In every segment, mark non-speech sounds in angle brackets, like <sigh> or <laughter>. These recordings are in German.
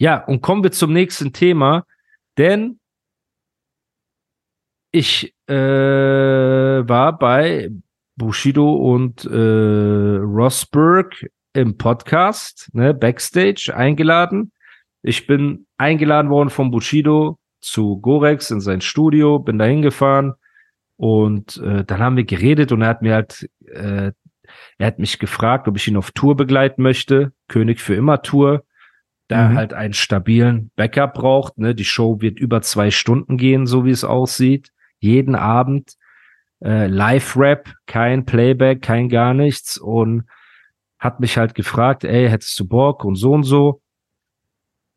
Ja, und kommen wir zum nächsten Thema, denn ich äh, war bei Bushido und äh, Rosberg im Podcast, ne, Backstage eingeladen. Ich bin eingeladen worden von Bushido zu Gorex in sein Studio, bin da hingefahren und äh, dann haben wir geredet und er hat mir halt, äh, er hat mich gefragt, ob ich ihn auf Tour begleiten möchte, König für immer Tour, da mhm. halt einen stabilen Backup braucht. Ne? Die Show wird über zwei Stunden gehen, so wie es aussieht, jeden Abend. Äh, Live-Rap, kein Playback, kein gar nichts und hat mich halt gefragt, ey, hättest du Bock und so und so.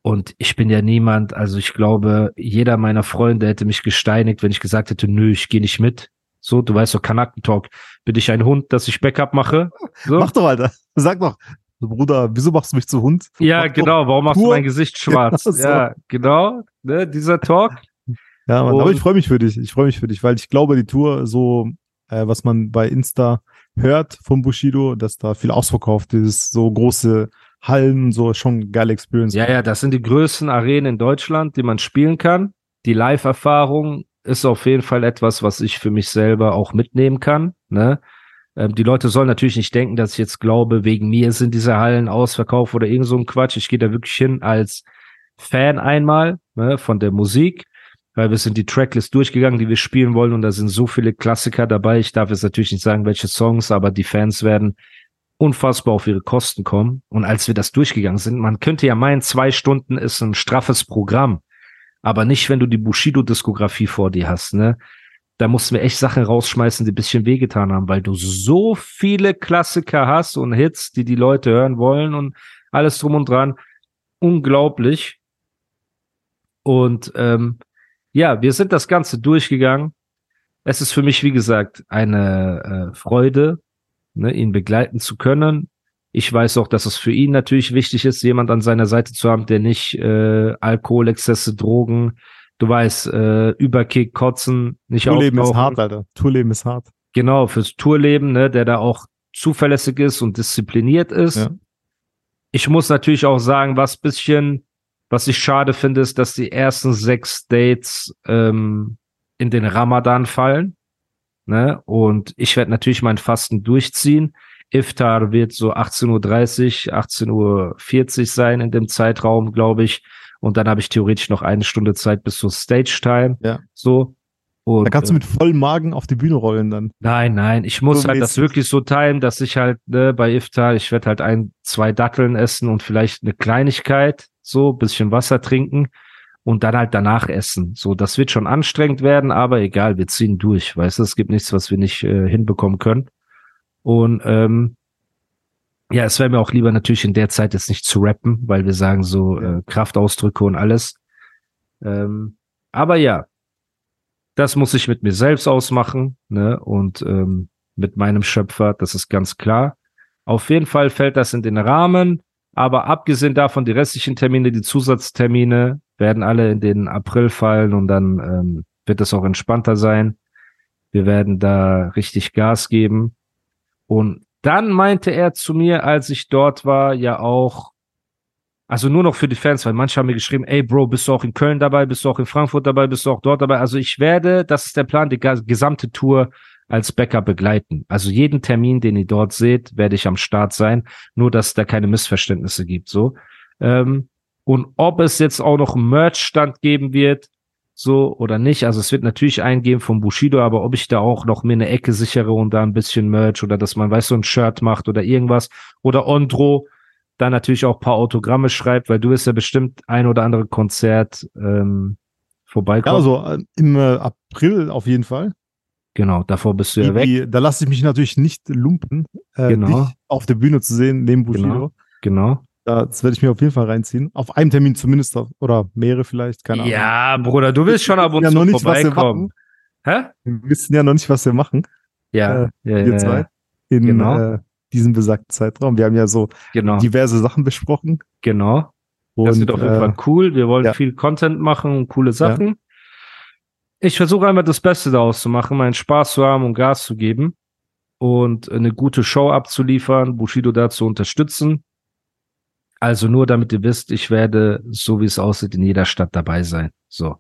Und ich bin ja niemand, also ich glaube, jeder meiner Freunde hätte mich gesteinigt, wenn ich gesagt hätte, nö, ich gehe nicht mit. So, du weißt doch, Kanackentalk. Bin ich ein Hund, dass ich Backup mache? So. Mach doch, Alter. Sag doch. Bruder, wieso machst du mich zu Hund? Ja, Mach genau. Warum machst du mein Gesicht <laughs> schwarz? Genau so. Ja, genau. Ne, dieser Talk. <laughs> Ja, Mann, aber ich freue mich für dich. Ich freue mich für dich, weil ich glaube, die Tour, so, äh, was man bei Insta hört von Bushido, dass da viel ausverkauft ist, so große Hallen, so schon geile Experience. Ja, ja, das sind die größten Arenen in Deutschland, die man spielen kann. Die Live-Erfahrung ist auf jeden Fall etwas, was ich für mich selber auch mitnehmen kann. Ne? Ähm, die Leute sollen natürlich nicht denken, dass ich jetzt glaube, wegen mir sind diese Hallen ausverkauft oder irgend so ein Quatsch. Ich gehe da wirklich hin als Fan einmal ne, von der Musik weil wir sind die Tracklist durchgegangen, die wir spielen wollen und da sind so viele Klassiker dabei. Ich darf jetzt natürlich nicht sagen, welche Songs, aber die Fans werden unfassbar auf ihre Kosten kommen. Und als wir das durchgegangen sind, man könnte ja meinen, zwei Stunden ist ein straffes Programm, aber nicht, wenn du die Bushido-Diskografie vor dir hast, ne? Da mussten wir echt Sachen rausschmeißen, die ein bisschen wehgetan haben, weil du so viele Klassiker hast und Hits, die die Leute hören wollen und alles drum und dran. Unglaublich. Und ähm, ja, wir sind das Ganze durchgegangen. Es ist für mich, wie gesagt, eine äh, Freude, ne, ihn begleiten zu können. Ich weiß auch, dass es für ihn natürlich wichtig ist, jemand an seiner Seite zu haben, der nicht äh, Alkoholexzesse, Drogen, du weißt, äh, Überkick, Kotzen, nicht Tourleben ist hart, Alter. Tourleben ist hart. Genau, fürs Tourleben, ne, der da auch zuverlässig ist und diszipliniert ist. Ja. Ich muss natürlich auch sagen, was bisschen was ich schade finde, ist, dass die ersten sechs Dates ähm, in den Ramadan fallen. Ne? Und ich werde natürlich mein Fasten durchziehen. Iftar wird so 18.30 Uhr, 18.40 Uhr sein in dem Zeitraum, glaube ich. Und dann habe ich theoretisch noch eine Stunde Zeit bis zur Stage Time. Ja. So. Und, da kannst du mit vollem Magen auf die Bühne rollen dann. Nein, nein, ich muss so halt das wirklich so teilen, dass ich halt ne, bei Iftar, ich werde halt ein, zwei Datteln essen und vielleicht eine Kleinigkeit, so bisschen Wasser trinken und dann halt danach essen. So, das wird schon anstrengend werden, aber egal, wir ziehen durch. Weißt du, es gibt nichts, was wir nicht äh, hinbekommen können. Und ähm, ja, es wäre mir auch lieber natürlich in der Zeit jetzt nicht zu rappen, weil wir sagen so äh, Kraftausdrücke und alles. Ähm, aber ja, das muss ich mit mir selbst ausmachen, ne? Und ähm, mit meinem Schöpfer, das ist ganz klar. Auf jeden Fall fällt das in den Rahmen. Aber abgesehen davon, die restlichen Termine, die Zusatztermine, werden alle in den April fallen und dann ähm, wird es auch entspannter sein. Wir werden da richtig Gas geben. Und dann meinte er zu mir, als ich dort war, ja auch, also nur noch für die Fans, weil manche haben mir geschrieben, ey Bro, bist du auch in Köln dabei, bist du auch in Frankfurt dabei, bist du auch dort dabei. Also ich werde, das ist der Plan, die gesamte Tour als Bäcker begleiten. Also jeden Termin, den ihr dort seht, werde ich am Start sein. Nur, dass es da keine Missverständnisse gibt, so. Ähm, und ob es jetzt auch noch einen Merch-Stand geben wird, so oder nicht. Also es wird natürlich eingeben vom Bushido, aber ob ich da auch noch mir eine Ecke sichere und da ein bisschen Merch oder dass man, weiß so ein Shirt macht oder irgendwas oder Ondro da natürlich auch paar Autogramme schreibt, weil du wirst ja bestimmt ein oder andere Konzert ähm, vorbeikommen. Ja, also im äh, April auf jeden Fall. Genau, davor bist du ja weg. Die, da lasse ich mich natürlich nicht lumpen, äh, genau. auf der Bühne zu sehen, neben Bushido. Genau. genau. Das werde ich mir auf jeden Fall reinziehen. Auf einem Termin zumindest, oder mehrere vielleicht, keine Ahnung. Ja, Bruder, du willst schon ab und ja zu noch nicht, vorbeikommen. Was wir Hä? Wir wissen ja noch nicht, was wir machen. Ja, äh, ja, wir ja, zwei. Ja. In genau. äh, diesem besagten Zeitraum. Wir haben ja so genau. diverse Sachen besprochen. Genau. Und, das wird auf jeden äh, Fall cool. Wir wollen ja. viel Content machen, coole Sachen ich versuche einmal das Beste daraus zu machen, meinen Spaß zu haben und Gas zu geben und eine gute Show abzuliefern, Bushido da zu unterstützen. Also nur damit ihr wisst, ich werde, so wie es aussieht, in jeder Stadt dabei sein. So.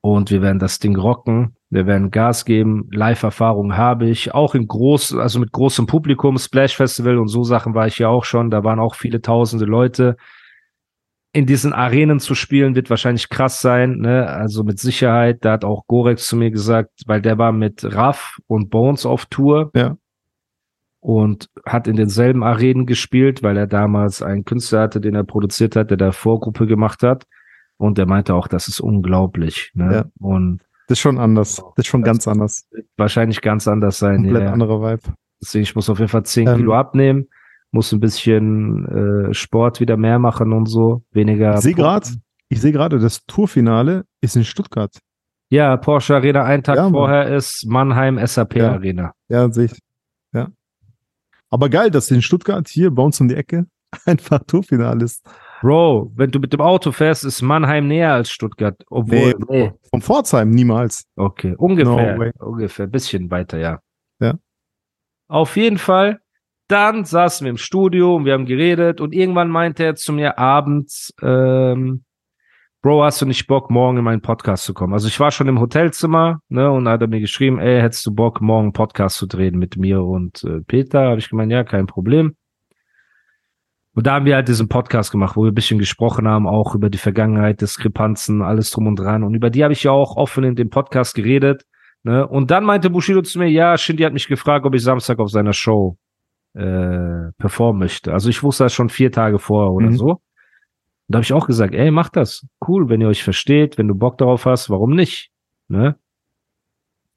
Und wir werden das Ding rocken. Wir werden Gas geben. Live-Erfahrung habe ich. Auch in groß, also mit großem Publikum, Splash Festival und so Sachen war ich ja auch schon. Da waren auch viele tausende Leute. In diesen Arenen zu spielen wird wahrscheinlich krass sein, ne? Also mit Sicherheit. Da hat auch Gorex zu mir gesagt, weil der war mit Raff und Bones auf Tour. Ja und hat in denselben Arenen gespielt, weil er damals einen Künstler hatte, den er produziert hat, der da Vorgruppe gemacht hat. Und der meinte auch, das ist unglaublich. Ne? Ja. Und das ist schon anders. Das ist schon das ganz anders. Wahrscheinlich ganz anders sein. Komplett ja. anderer Vibe. Deswegen, ich muss auf jeden Fall 10 ähm, Kilo abnehmen, muss ein bisschen äh, Sport wieder mehr machen und so, weniger. Ich sehe gerade, ich sehe gerade, das Tourfinale ist in Stuttgart. Ja, Porsche Arena, ein Tag ja, vorher ist Mannheim SAP ja. Arena. Ja, sehe ich. Aber geil, dass in Stuttgart hier bei uns um die Ecke <laughs> einfach Tourfinale ist. Bro, wenn du mit dem Auto fährst, ist Mannheim näher als Stuttgart. Obwohl, nee, nee. Vom Pforzheim niemals. Okay, ungefähr. No ungefähr, bisschen weiter, ja. Ja. Auf jeden Fall, dann saßen wir im Studio und wir haben geredet und irgendwann meinte er zu mir abends, ähm, Bro, hast du nicht Bock, morgen in meinen Podcast zu kommen? Also ich war schon im Hotelzimmer, ne, und hat er mir geschrieben, ey, hättest du Bock, morgen einen Podcast zu drehen mit mir und äh, Peter? Habe ich gemeint, ja, kein Problem. Und da haben wir halt diesen Podcast gemacht, wo wir ein bisschen gesprochen haben, auch über die Vergangenheit, Diskrepanzen, alles drum und dran. Und über die habe ich ja auch offen in dem Podcast geredet. Ne? Und dann meinte Bushido zu mir, ja, Shindy hat mich gefragt, ob ich Samstag auf seiner Show äh, performen möchte. Also ich wusste das schon vier Tage vorher oder mhm. so. Und da habe ich auch gesagt, ey, mach das. Cool, wenn ihr euch versteht, wenn du Bock darauf hast, warum nicht? Ne?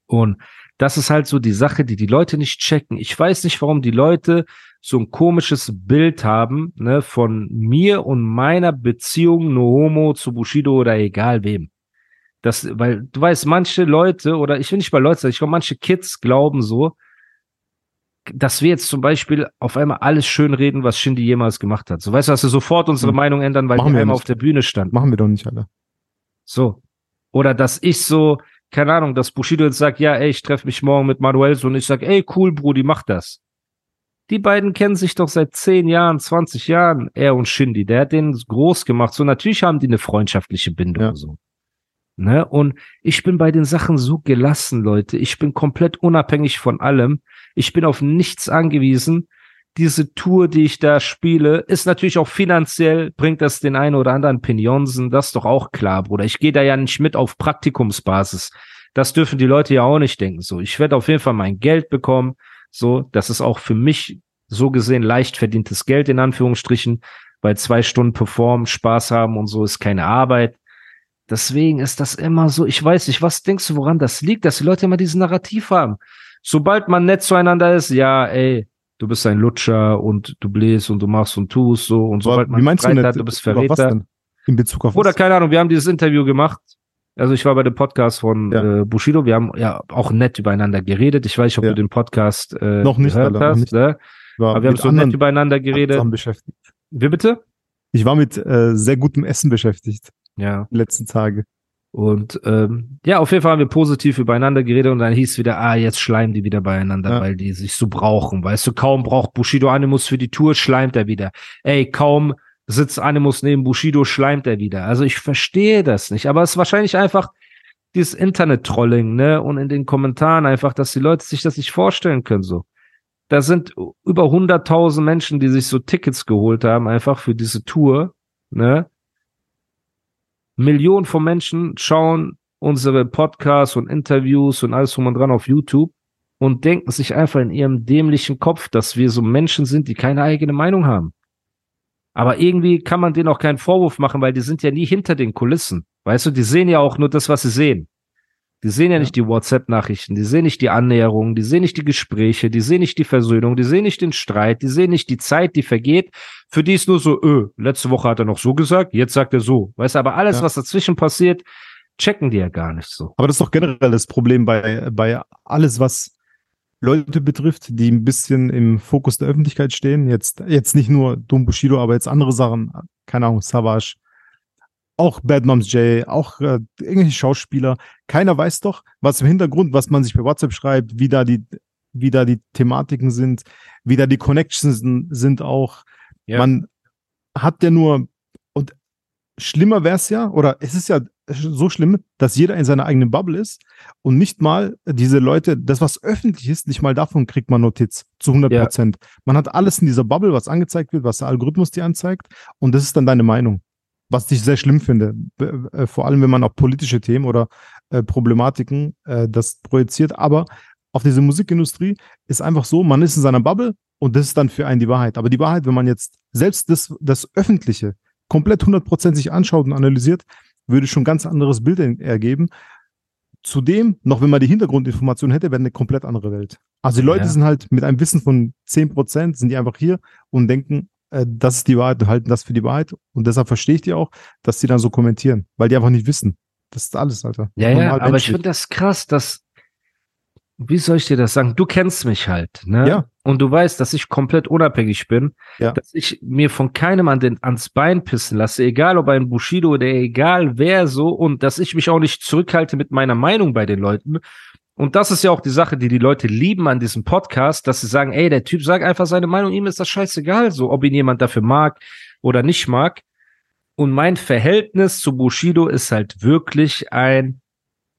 Und das ist halt so die Sache, die die Leute nicht checken. Ich weiß nicht, warum die Leute so ein komisches Bild haben, ne, von mir und meiner Beziehung no homo zu Bushido oder egal wem. Das, weil du weißt, manche Leute, oder ich will nicht bei Leute ich glaube, manche Kids glauben so, dass wir jetzt zum Beispiel auf einmal alles schön reden, was Shindy jemals gemacht hat. So weißt du, dass wir sofort unsere hm. Meinung ändern, weil Machen wir einmal auf der Bühne standen. Machen wir doch nicht alle. So. Oder dass ich so, keine Ahnung, dass Bushido jetzt sagt, ja, ey, ich treffe mich morgen mit Manuel so und ich sag, ey, cool, Brudi, mach das. Die beiden kennen sich doch seit zehn Jahren, 20 Jahren, er und Shindy. Der hat den groß gemacht. So, natürlich haben die eine freundschaftliche Bindung. Ja. So. Ne? Und ich bin bei den Sachen so gelassen, Leute. Ich bin komplett unabhängig von allem. Ich bin auf nichts angewiesen. Diese Tour, die ich da spiele, ist natürlich auch finanziell, bringt das den einen oder anderen Pinionsen. Das ist doch auch klar, Bruder. Ich gehe da ja nicht mit auf Praktikumsbasis. Das dürfen die Leute ja auch nicht denken. So, ich werde auf jeden Fall mein Geld bekommen. So, das ist auch für mich so gesehen leicht verdientes Geld in Anführungsstrichen, weil zwei Stunden performen, Spaß haben und so ist keine Arbeit. Deswegen ist das immer so, ich weiß nicht, was denkst du, woran das liegt, dass die Leute immer diesen Narrativ haben? Sobald man nett zueinander ist, ja, ey, du bist ein Lutscher und du bläst und du machst und tust so und sobald man meinst du, nicht, hat, du bist Verräter. In Bezug auf was? Oder keine Ahnung, wir haben dieses Interview gemacht. Also ich war bei dem Podcast von ja. äh, Bushido, wir haben ja auch nett übereinander geredet. Ich weiß nicht, ob ja. du den Podcast äh, noch nicht, gehört Alter, hast. Nicht. Ne? Aber wir haben so nett übereinander geredet. Beschäftigt. Wie bitte? Ich war mit äh, sehr gutem Essen beschäftigt. Ja. Die letzten Tage. Und ähm, ja, auf jeden Fall haben wir positiv übereinander geredet und dann hieß wieder, ah, jetzt schleimen die wieder beieinander, ja. weil die sich so brauchen. Weißt du, kaum braucht Bushido Animus für die Tour, schleimt er wieder. Ey, kaum sitzt Animus neben Bushido, schleimt er wieder. Also ich verstehe das nicht, aber es ist wahrscheinlich einfach dieses Internet-Trolling, ne? Und in den Kommentaren einfach, dass die Leute sich das nicht vorstellen können, so. Da sind über 100.000 Menschen, die sich so Tickets geholt haben, einfach für diese Tour, ne? Millionen von Menschen schauen unsere Podcasts und Interviews und alles drum und dran auf YouTube und denken sich einfach in ihrem dämlichen Kopf, dass wir so Menschen sind, die keine eigene Meinung haben. Aber irgendwie kann man denen auch keinen Vorwurf machen, weil die sind ja nie hinter den Kulissen. Weißt du, die sehen ja auch nur das, was sie sehen. Die sehen ja, ja. nicht die WhatsApp-Nachrichten, die sehen nicht die Annäherung, die sehen nicht die Gespräche, die sehen nicht die Versöhnung, die sehen nicht den Streit, die sehen nicht die Zeit, die vergeht. Für die ist nur so, öh, letzte Woche hat er noch so gesagt, jetzt sagt er so. Weißt du, aber alles, ja. was dazwischen passiert, checken die ja gar nicht so. Aber das ist doch generell das Problem bei, bei alles, was Leute betrifft, die ein bisschen im Fokus der Öffentlichkeit stehen. Jetzt, jetzt nicht nur Dom Bushido, aber jetzt andere Sachen, keine Ahnung, Savage, auch Bad Moms J, auch äh, irgendwelche Schauspieler. Keiner weiß doch, was im Hintergrund, was man sich per WhatsApp schreibt, wie da die, wie da die Thematiken sind, wie da die Connections sind auch. Ja. Man, hat der nur, und schlimmer wäre es ja, oder es ist ja so schlimm, dass jeder in seiner eigenen Bubble ist und nicht mal diese Leute, das was öffentlich ist, nicht mal davon kriegt man Notiz zu 100 Prozent. Ja. Man hat alles in dieser Bubble, was angezeigt wird, was der Algorithmus dir anzeigt und das ist dann deine Meinung. Was ich sehr schlimm finde, äh, vor allem wenn man auch politische Themen oder äh, Problematiken äh, das projiziert, aber auf diese Musikindustrie ist einfach so, man ist in seiner Bubble und das ist dann für einen die Wahrheit. Aber die Wahrheit, wenn man jetzt selbst das, das Öffentliche komplett 100% sich anschaut und analysiert, würde schon ein ganz anderes Bild ergeben. Zudem, noch wenn man die Hintergrundinformation hätte, wäre eine komplett andere Welt. Also die Leute ja. sind halt mit einem Wissen von 10%, sind die einfach hier und denken, äh, das ist die Wahrheit, halten das für die Wahrheit. Und deshalb verstehe ich die auch, dass die dann so kommentieren, weil die einfach nicht wissen. Das ist alles, Alter. Ja, ja, aber ich finde das krass, dass wie soll ich dir das sagen? Du kennst mich halt, ne? Ja. Und du weißt, dass ich komplett unabhängig bin, ja. dass ich mir von keinem an den, ans Bein pissen lasse, egal ob ein Bushido oder egal wer so, und dass ich mich auch nicht zurückhalte mit meiner Meinung bei den Leuten. Und das ist ja auch die Sache, die die Leute lieben an diesem Podcast, dass sie sagen, ey, der Typ sagt einfach seine Meinung, ihm ist das scheißegal, so, ob ihn jemand dafür mag oder nicht mag. Und mein Verhältnis zu Bushido ist halt wirklich ein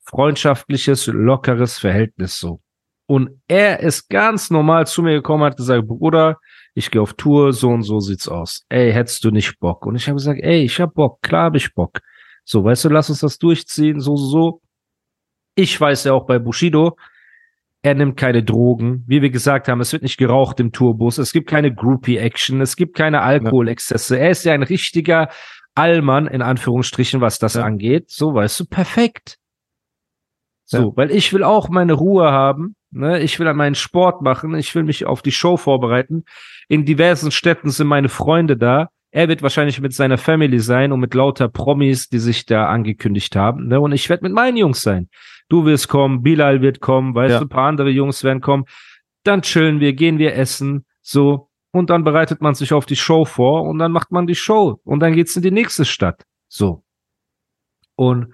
freundschaftliches, lockeres Verhältnis so. Und er ist ganz normal zu mir gekommen, hat gesagt, Bruder, ich gehe auf Tour, so und so sieht's aus. Ey, hättest du nicht Bock? Und ich habe gesagt, ey, ich hab Bock, klar hab ich Bock. So, weißt du, lass uns das durchziehen, so, so, so. Ich weiß ja auch bei Bushido, er nimmt keine Drogen. Wie wir gesagt haben, es wird nicht geraucht im Tourbus. Es gibt keine Groupie-Action. Es gibt keine Alkoholexzesse. Er ist ja ein richtiger Allmann, in Anführungsstrichen, was das ja. angeht. So, weißt du, perfekt. So, ja. weil ich will auch meine Ruhe haben. Ne? Ich will an meinen Sport machen. Ich will mich auf die Show vorbereiten. In diversen Städten sind meine Freunde da. Er wird wahrscheinlich mit seiner Family sein und mit lauter Promis, die sich da angekündigt haben. Ne? Und ich werde mit meinen Jungs sein. Du wirst kommen, Bilal wird kommen, weißt ja. du, ein paar andere Jungs werden kommen. Dann chillen wir, gehen wir essen, so. Und dann bereitet man sich auf die Show vor und dann macht man die Show. Und dann geht's in die nächste Stadt. So. Und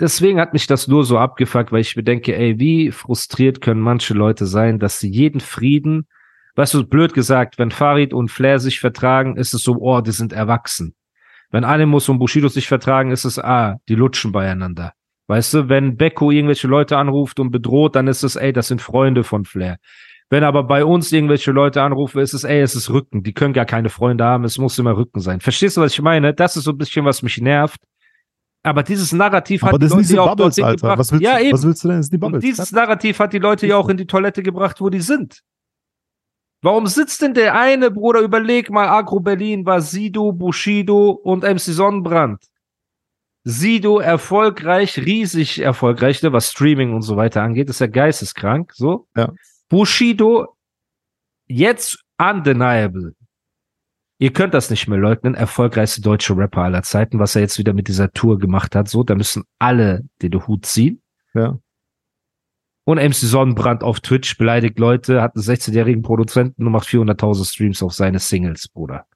Deswegen hat mich das nur so abgefuckt, weil ich mir denke, ey, wie frustriert können manche Leute sein, dass sie jeden Frieden, weißt du, blöd gesagt, wenn Farid und Flair sich vertragen, ist es so, oh, die sind erwachsen. Wenn Animus und Bushido sich vertragen, ist es, ah, die lutschen beieinander. Weißt du, wenn Beko irgendwelche Leute anruft und bedroht, dann ist es, ey, das sind Freunde von Flair. Wenn aber bei uns irgendwelche Leute anrufen, ist es, ey, es ist Rücken. Die können gar keine Freunde haben, es muss immer Rücken sein. Verstehst du, was ich meine? Das ist so ein bisschen, was mich nervt. Aber dieses Narrativ aber hat die Leute ja auch Bubbles, dorthin gebracht. Was willst, ja, eben. was willst du denn? Das sind die Bubbles. Und dieses Narrativ hat die Leute ja auch in die Toilette gebracht, wo die sind. Warum sitzt denn der eine, Bruder, überleg mal, Agro Berlin war Sido, Bushido und MC Sonnenbrand. Sido erfolgreich, riesig erfolgreich, ne, was Streaming und so weiter angeht, ist ja geisteskrank, so. Ja. Bushido jetzt undeniable. Ihr könnt das nicht mehr leugnen. Erfolgreichste deutsche Rapper aller Zeiten, was er jetzt wieder mit dieser Tour gemacht hat. So, da müssen alle den Hut ziehen. Ja. Und MC Sonnenbrand auf Twitch beleidigt Leute, hat einen 16-jährigen Produzenten und macht 400.000 Streams auf seine Singles, Bruder.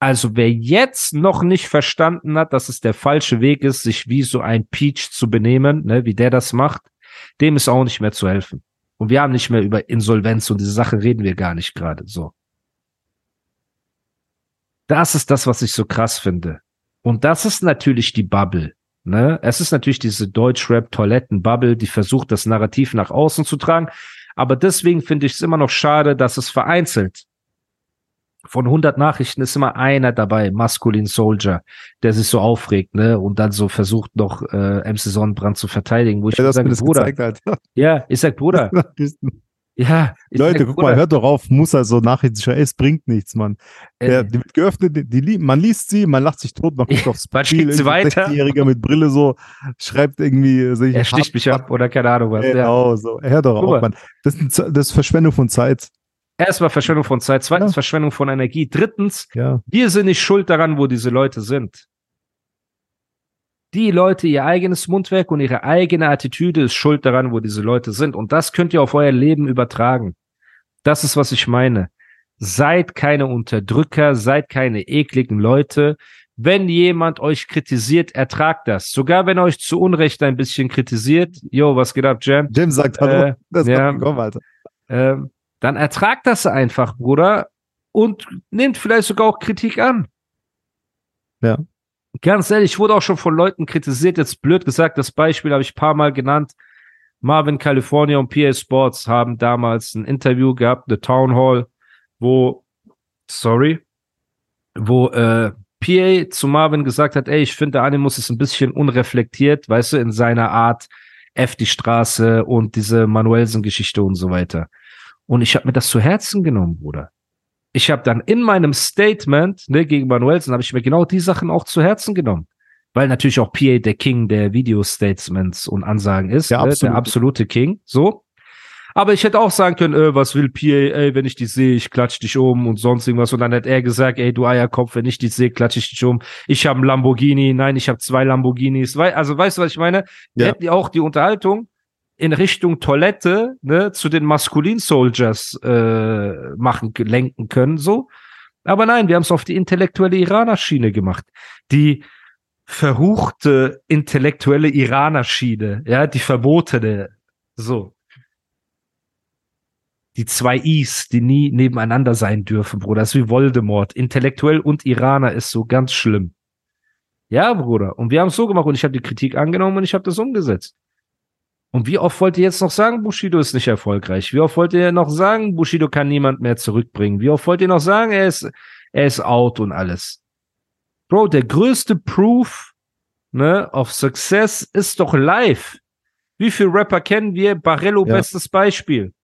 Also wer jetzt noch nicht verstanden hat, dass es der falsche Weg ist, sich wie so ein Peach zu benehmen, ne, wie der das macht, dem ist auch nicht mehr zu helfen. Und wir haben nicht mehr über Insolvenz und diese Sache reden wir gar nicht gerade so. Das ist das, was ich so krass finde. Und das ist natürlich die Bubble. Ne? Es ist natürlich diese Deutschrap-Toiletten-Bubble, die versucht, das Narrativ nach außen zu tragen. Aber deswegen finde ich es immer noch schade, dass es vereinzelt von 100 Nachrichten ist immer einer dabei, Maskulin Soldier, der sich so aufregt, ne, und dann so versucht noch äh, MC Sonnenbrand zu verteidigen, wo ich ja, sage, Bruder, ja, ich sag, Bruder, <laughs> Ja. Leute, guck mal, hört doch auf, muss also Nachrichten schreiben. Es bringt nichts, Mann. Der, die wird geöffnet, die, die, man liest sie, man lacht sich tot, man guckt aufs Spiel. Sie weiter. 60-Jähriger mit Brille so, schreibt irgendwie. Äh, er sticht mich ab oder keine Ahnung was. Genau, ja. so. Hör doch auf, Mann. Das ist, das ist Verschwendung von Zeit. Erstmal Verschwendung von Zeit, zweitens ja. Verschwendung von Energie, drittens, ja. wir sind nicht schuld daran, wo diese Leute sind die Leute ihr eigenes Mundwerk und ihre eigene Attitüde ist schuld daran, wo diese Leute sind. Und das könnt ihr auf euer Leben übertragen. Das ist, was ich meine. Seid keine Unterdrücker, seid keine ekligen Leute. Wenn jemand euch kritisiert, ertragt das. Sogar wenn euch zu Unrecht ein bisschen kritisiert. Yo, was geht ab, Jam? Jam sagt Hallo. Äh, das ja, kommen, Alter. Äh, dann ertragt das einfach, Bruder und nehmt vielleicht sogar auch Kritik an. Ja. Ganz ehrlich, ich wurde auch schon von Leuten kritisiert, jetzt blöd gesagt, das Beispiel habe ich paar Mal genannt. Marvin California und PA Sports haben damals ein Interview gehabt, The Town Hall, wo, sorry, wo äh, PA zu Marvin gesagt hat, ey, ich finde, der Animus ist ein bisschen unreflektiert, weißt du, in seiner Art, F die Straße und diese Manuelsen-Geschichte und so weiter. Und ich habe mir das zu Herzen genommen, Bruder. Ich habe dann in meinem Statement ne, gegen Manuelsen, habe ich mir genau die Sachen auch zu Herzen genommen. Weil natürlich auch PA der King der Video-Statements und Ansagen ist, der, ne, absolute. der absolute King, so. Aber ich hätte auch sagen können, äh, was will PA, ey, wenn ich die sehe, ich klatsch dich um und sonst irgendwas. Und dann hätte er gesagt, ey, du Eierkopf, wenn ich die sehe, klatsch ich dich um. Ich habe einen Lamborghini, nein, ich habe zwei Lamborghinis. Also weißt du, was ich meine? Ja. Hätten die auch die Unterhaltung in Richtung Toilette ne, zu den Maskulin Soldiers äh, machen, lenken können, so. Aber nein, wir haben es auf die intellektuelle Iraner-Schiene gemacht. Die verruchte intellektuelle Iraner-Schiene, ja, die verbotene, so die zwei Is, die nie nebeneinander sein dürfen, Bruder. Das ist wie Voldemort. Intellektuell und Iraner ist so ganz schlimm. Ja, Bruder. Und wir haben es so gemacht und ich habe die Kritik angenommen und ich habe das umgesetzt. Und wie oft wollt ihr jetzt noch sagen, Bushido ist nicht erfolgreich? Wie oft wollt ihr noch sagen, Bushido kann niemand mehr zurückbringen? Wie oft wollt ihr noch sagen, er ist, er ist out und alles? Bro, der größte Proof ne, of Success ist doch live. Wie viele Rapper kennen wir? Barello, ja. bestes Beispiel.